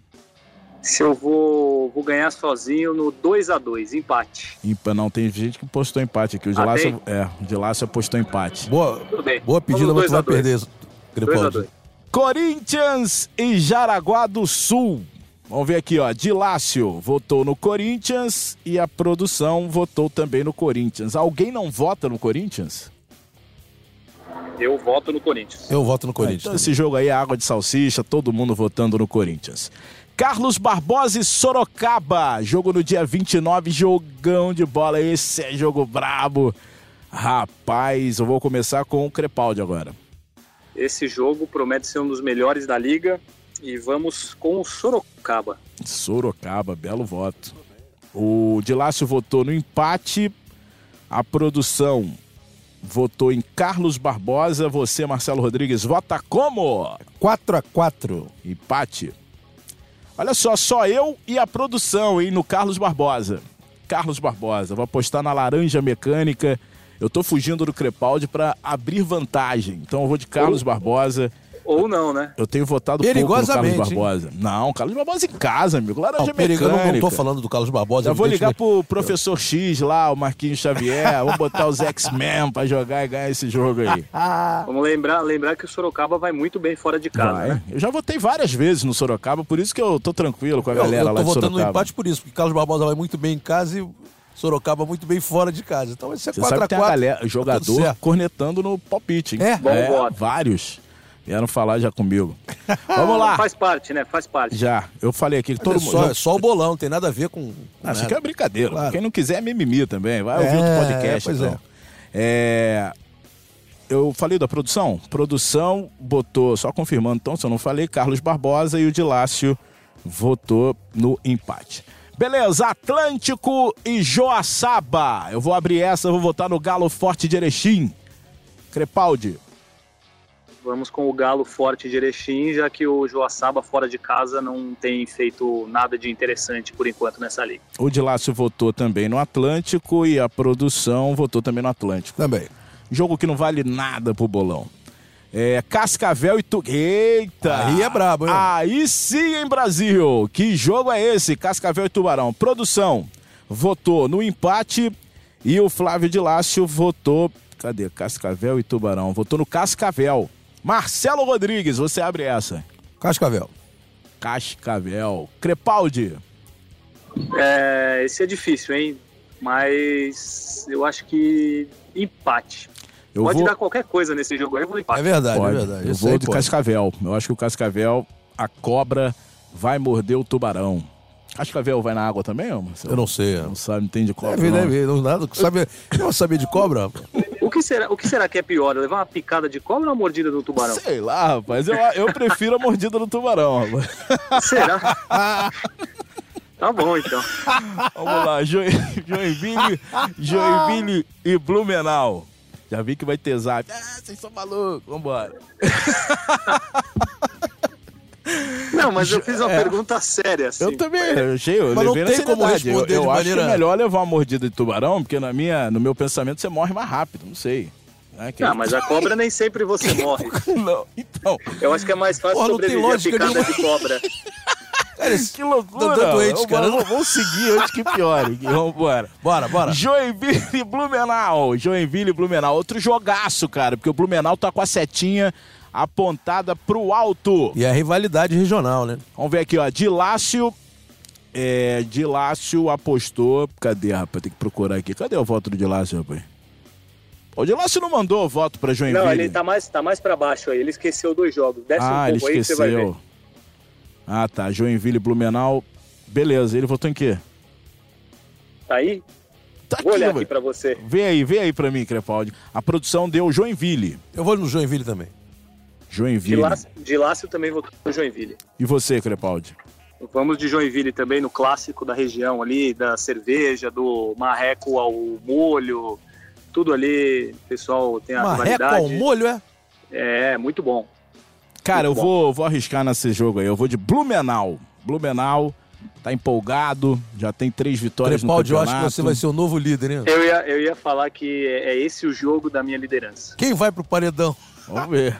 Se eu vou, vou ganhar sozinho no 2 a 2 empate. Ímpar, não, tem gente que postou empate aqui. O Ah, Dilácio, tem? é, o Dilácio postou empate. Boa, boa pedida, mas tu vai 2 a 2. perder, 2 a Crepaldi. 2. Corinthians e Jaraguá do Sul. Vamos ver aqui, ó. Dilácio votou no Corinthians e a produção votou também no Corinthians. Alguém não vota no Corinthians? Eu voto no Corinthians. Eu voto no Então Corinthians. esse jogo aí é água de salsicha, todo mundo votando no Corinthians. Carlos Barbosa e Sorocaba. Jogo no dia 29, jogão de bola. Esse é jogo brabo. Rapaz, eu vou começar com o Crepaldi agora. Esse jogo promete ser um dos melhores da liga e vamos com o Sorocaba. Sorocaba, belo voto. O Dilácio votou no empate. A produção votou em Carlos Barbosa. Você, Marcelo Rodrigues, vota como? 4 a 4 Empate. Olha só, só eu e a produção, hein, no Carlos Barbosa. Carlos Barbosa, vou apostar na laranja mecânica. Eu tô fugindo do Crepaldi para abrir vantagem. Então eu vou de Carlos Barbosa. Ou não, né? Eu tenho votado pouco no Carlos Perigosamente, hein? Barbosa. Não, Carlos Barbosa em casa, amigo. Laranja Não, perigo, eu não, mecânica. tô falando do Carlos Barbosa. Já vou ligar pro professor X lá, o Marquinhos Xavier. Vamos botar os X-Men pra jogar e ganhar esse jogo aí. Vamos lembrar, lembrar que o Sorocaba vai muito bem fora de casa, Vai. né? Eu já votei várias vezes no Sorocaba, por isso que eu tô tranquilo com a Eu, galera eu lá tô de votando no Sorocaba. empate por isso, porque Carlos Barbosa vai muito bem em casa e Sorocaba muito bem fora de casa. Então vai ser Você sabe 4 que a tem a 4 galera, Tá jogador certo. cornetando no palpite, hein? É? Bom voto. Vários. Vieram falar já comigo. Vamos lá. Faz parte, né? Faz parte. Já. Eu falei aqui que todo Mas é mundo. só, é só o bolão, não tem nada a ver com. com Ah, isso aqui é brincadeira. Claro. Quem não quiser é mimimi também. Vai ouvir É, outro podcast. pois então. É, Eu falei da produção? Produção botou, só confirmando então, se eu não falei, Carlos Barbosa e o Dilácio votou no empate. Beleza, Atlântico e Joaçaba. Eu vou abrir essa, vou votar no Galo Forte de Erechim. Crepaldi. Vamos com o Galo forte de Erechim, já que o Joaçaba fora de casa não tem feito nada de interessante por enquanto nessa liga. O Dilácio votou também no Atlântico e a produção votou também no Atlântico. Também. Jogo que não vale nada pro bolão. É Cascavel e tu... Eita! Aí é brabo, hein? Aí sim, hein, Brasil? Que jogo é esse? Cascavel e Tubarão. Produção votou no empate e o Flávio de Lácio votou... Cadê? Cascavel e Tubarão. Votou no Cascavel. Marcelo Rodrigues, você abre essa. Cascavel. Cascavel. Crepaldi. É, esse é difícil, hein? Mas eu acho que empate. Eu Pode vou... dar qualquer coisa nesse jogo aí, eu vou empate. É verdade, Pode. é verdade. Eu Isso vou de pode. Cascavel. Eu acho que o Cascavel, a cobra, vai morder o tubarão. Cascavel vai na água também, ô Marcelo? Eu não sei. Não sabe, não tem de cobra. Deve, não. deve. Não, nada. Sabe, não saber de cobra? O que, será, o que será que é pior? Levar uma picada de cobra ou uma mordida do tubarão? Sei lá, rapaz. Eu, eu prefiro a mordida do tubarão, rapaz. Será? tá bom, então. Vamos lá, Jo- Joinville, Joinville e Blumenau. Já vi que vai ter zap. Ah, vocês são malucos. Vambora. Não, mas eu fiz uma pergunta séria, assim. Eu também, eu achei, eu Mas não levei na tem como seriedade. Eu, responder eu de acho maneira- que é melhor levar uma mordida de tubarão, porque na minha, no meu pensamento você morre mais rápido, não sei. Né, que- Ah, mas a cobra nem sempre você morre. Não, então, Eu acho que é mais fácil Porra, não sobreviver a picada de cobra. Cara, que loucura. Tô doente, Vamos- cara. Vamos, vamos seguir antes que piore. Vambora. Bora, bora. Joinville e Blumenau. Joinville e Blumenau. Outro jogaço, cara, porque o Blumenau tá com a setinha apontada pro alto. E a rivalidade regional, né? Vamos ver aqui, ó. Dilácio. É, Dilácio apostou. Cadê, rapaz? Tem que procurar aqui. Cadê o voto do Dilácio, rapaz? O Dilácio não mandou o voto pra Joinville. Não, ele tá mais, tá mais pra baixo aí. Ele esqueceu dois jogos. Desce ah, um ele pouco aí que você vai ver. esqueceu. Ah, tá. Joinville e Blumenau. Beleza, ele votou em quê? Tá aí? Tá Vou olhar mano. aqui pra você. Vê aí, vê aí pra mim, Crepaldi. A produção deu Joinville. Eu vou no Joinville também. Joinville. De Lácio, de Lácio também votou no Joinville. E você, Crepaldi? Vamos de Joinville também, no clássico da região ali, da cerveja, do marreco ao molho. Tudo ali, o pessoal tem a Marreco ao rivalidade. molho, é? É, muito bom. Cara, eu Muito vou, vou arriscar nesse jogo aí. Eu vou de Blumenau. Blumenau tá empolgado, já tem três vitórias Crepaldi, no eu campeonato. acho que você vai ser o novo líder, hein? Eu ia, eu ia falar que é é esse o jogo da minha liderança. Quem vai pro paredão? Vamos ver.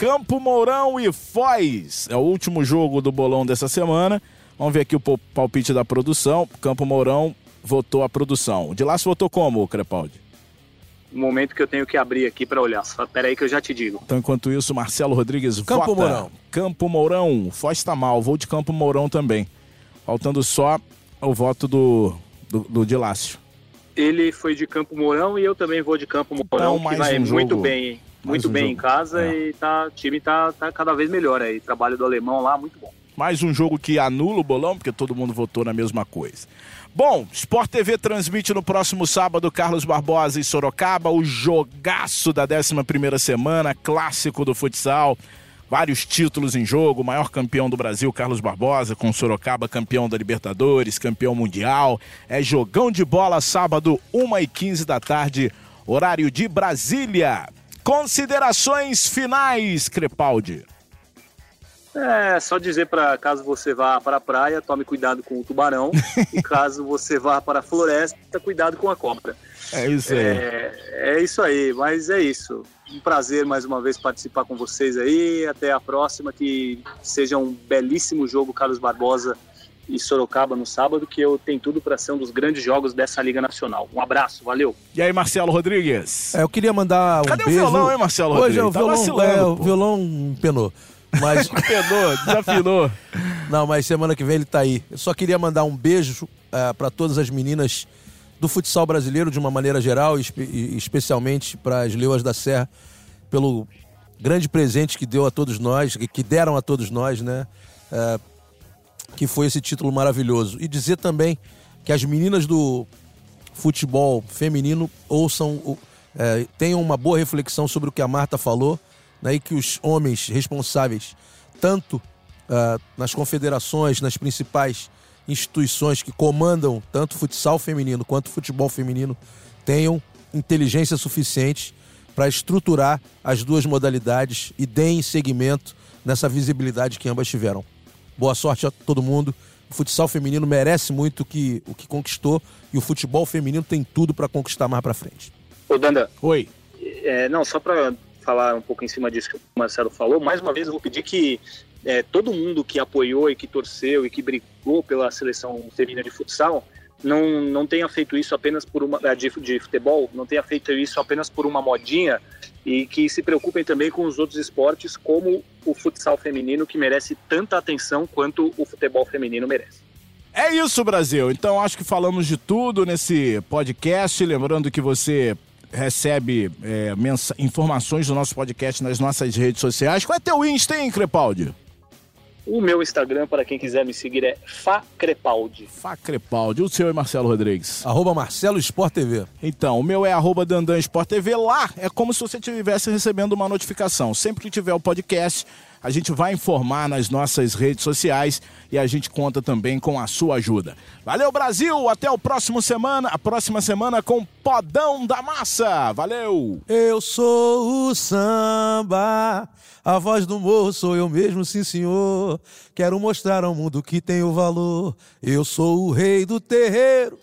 Campo Mourão e Foz. É o último jogo do bolão dessa semana. Vamos ver aqui o pal- palpite da produção. Campo Mourão votou a produção. De lá se votou como, Crepaldi? No momento que eu tenho que abrir aqui pra olhar. Só pera aí que eu já te digo. Então, enquanto isso, Marcelo Rodrigues Campo vota. Mourão. Campo Mourão. Foz tá mal. Vou de Campo Mourão também. Faltando só o voto do, do, do Dilácio. Ele foi de Campo Mourão e eu também vou de Campo Mourão, que mais vai um muito jogo. bem, hein? Muito um bem jogo. em casa É. e tá, o time tá, tá cada vez melhor aí. Trabalho do alemão lá, muito bom. Mais um jogo que anula o bolão, porque todo mundo votou na mesma coisa. Bom, Sport TV transmite no próximo sábado Carlos Barbosa e Sorocaba, o jogaço da 11 semana, clássico do futsal. Vários títulos em jogo, maior campeão do Brasil, Carlos Barbosa, com Sorocaba, campeão da Libertadores, campeão mundial. É jogão de bola, sábado, 1h15 da tarde, horário de Brasília. Considerações finais, Crepaldi. É, só dizer para caso você vá para a praia, tome cuidado com o tubarão. e caso você vá para a floresta, cuidado com a cobra. É isso aí. É, é, isso aí, mas é isso. Um prazer mais uma vez participar com vocês aí. Até a próxima, que seja um belíssimo jogo, Carlos Barbosa e Sorocaba no sábado, que eu tenho tudo para ser um dos grandes jogos dessa Liga Nacional. Um abraço, valeu. E aí, Marcelo Rodrigues? É, eu queria mandar um Cadê beijo... o violão, hein, Marcelo Hoje Rodrigues? é o Tá violão, vacilando, é, o violão penou. Mas Penou, desafinou. Não, mas semana que vem ele tá aí. Eu só queria mandar um beijo para todas as meninas do futsal brasileiro de uma maneira geral e, espe- especialmente para as Leoas da Serra pelo grande presente que deu a todos nós, que- deram a todos nós, né? É, que foi esse título maravilhoso. E dizer também que as meninas do futebol feminino ouçam, é, tenham uma boa reflexão sobre o que a Marta falou, né, e que os homens responsáveis, tanto ah, nas confederações, nas principais instituições que comandam tanto futsal feminino quanto futebol feminino, tenham inteligência suficiente para estruturar as duas modalidades e deem seguimento nessa visibilidade que ambas tiveram. Boa sorte a todo mundo. O futsal feminino merece muito o que, o que conquistou e o futebol feminino tem tudo para conquistar mais para frente. Ô, Danda, Oi. É, não, só para falar um pouco em cima disso que o Marcelo falou, mais uma vez eu vou pedir que é, todo mundo que apoiou e que torceu e que brigou pela seleção feminina de futsal não, não tenha feito isso apenas por uma é, de, de futebol, não tenha feito isso apenas por uma modinha e que se preocupem também com os outros esportes como o futsal feminino que merece tanta atenção quanto o futebol feminino merece. É isso, Brasil. Então acho que falamos de tudo nesse podcast. Lembrando que você recebe é, informações do nosso podcast nas nossas redes sociais. Qual é teu Insta, hein, Crepaldi? O meu Instagram, para quem quiser me seguir, é Facrepaldi. Facrepaldi. O seu é Marcelo Rodrigues. Arroba Marcelo Sport TV. Então, o meu é arroba Dandan Sport TV. Lá é como se você estivesse recebendo uma notificação. Sempre que tiver o podcast, a gente vai informar nas nossas redes sociais e a gente conta também com a sua ajuda. Valeu, Brasil! Até o próximo semana, a próxima semana com Podão da Massa. Valeu! Eu sou o samba, a voz do morro sou eu mesmo, sim senhor. Quero mostrar ao mundo que tenho valor. Eu sou o rei do terreiro,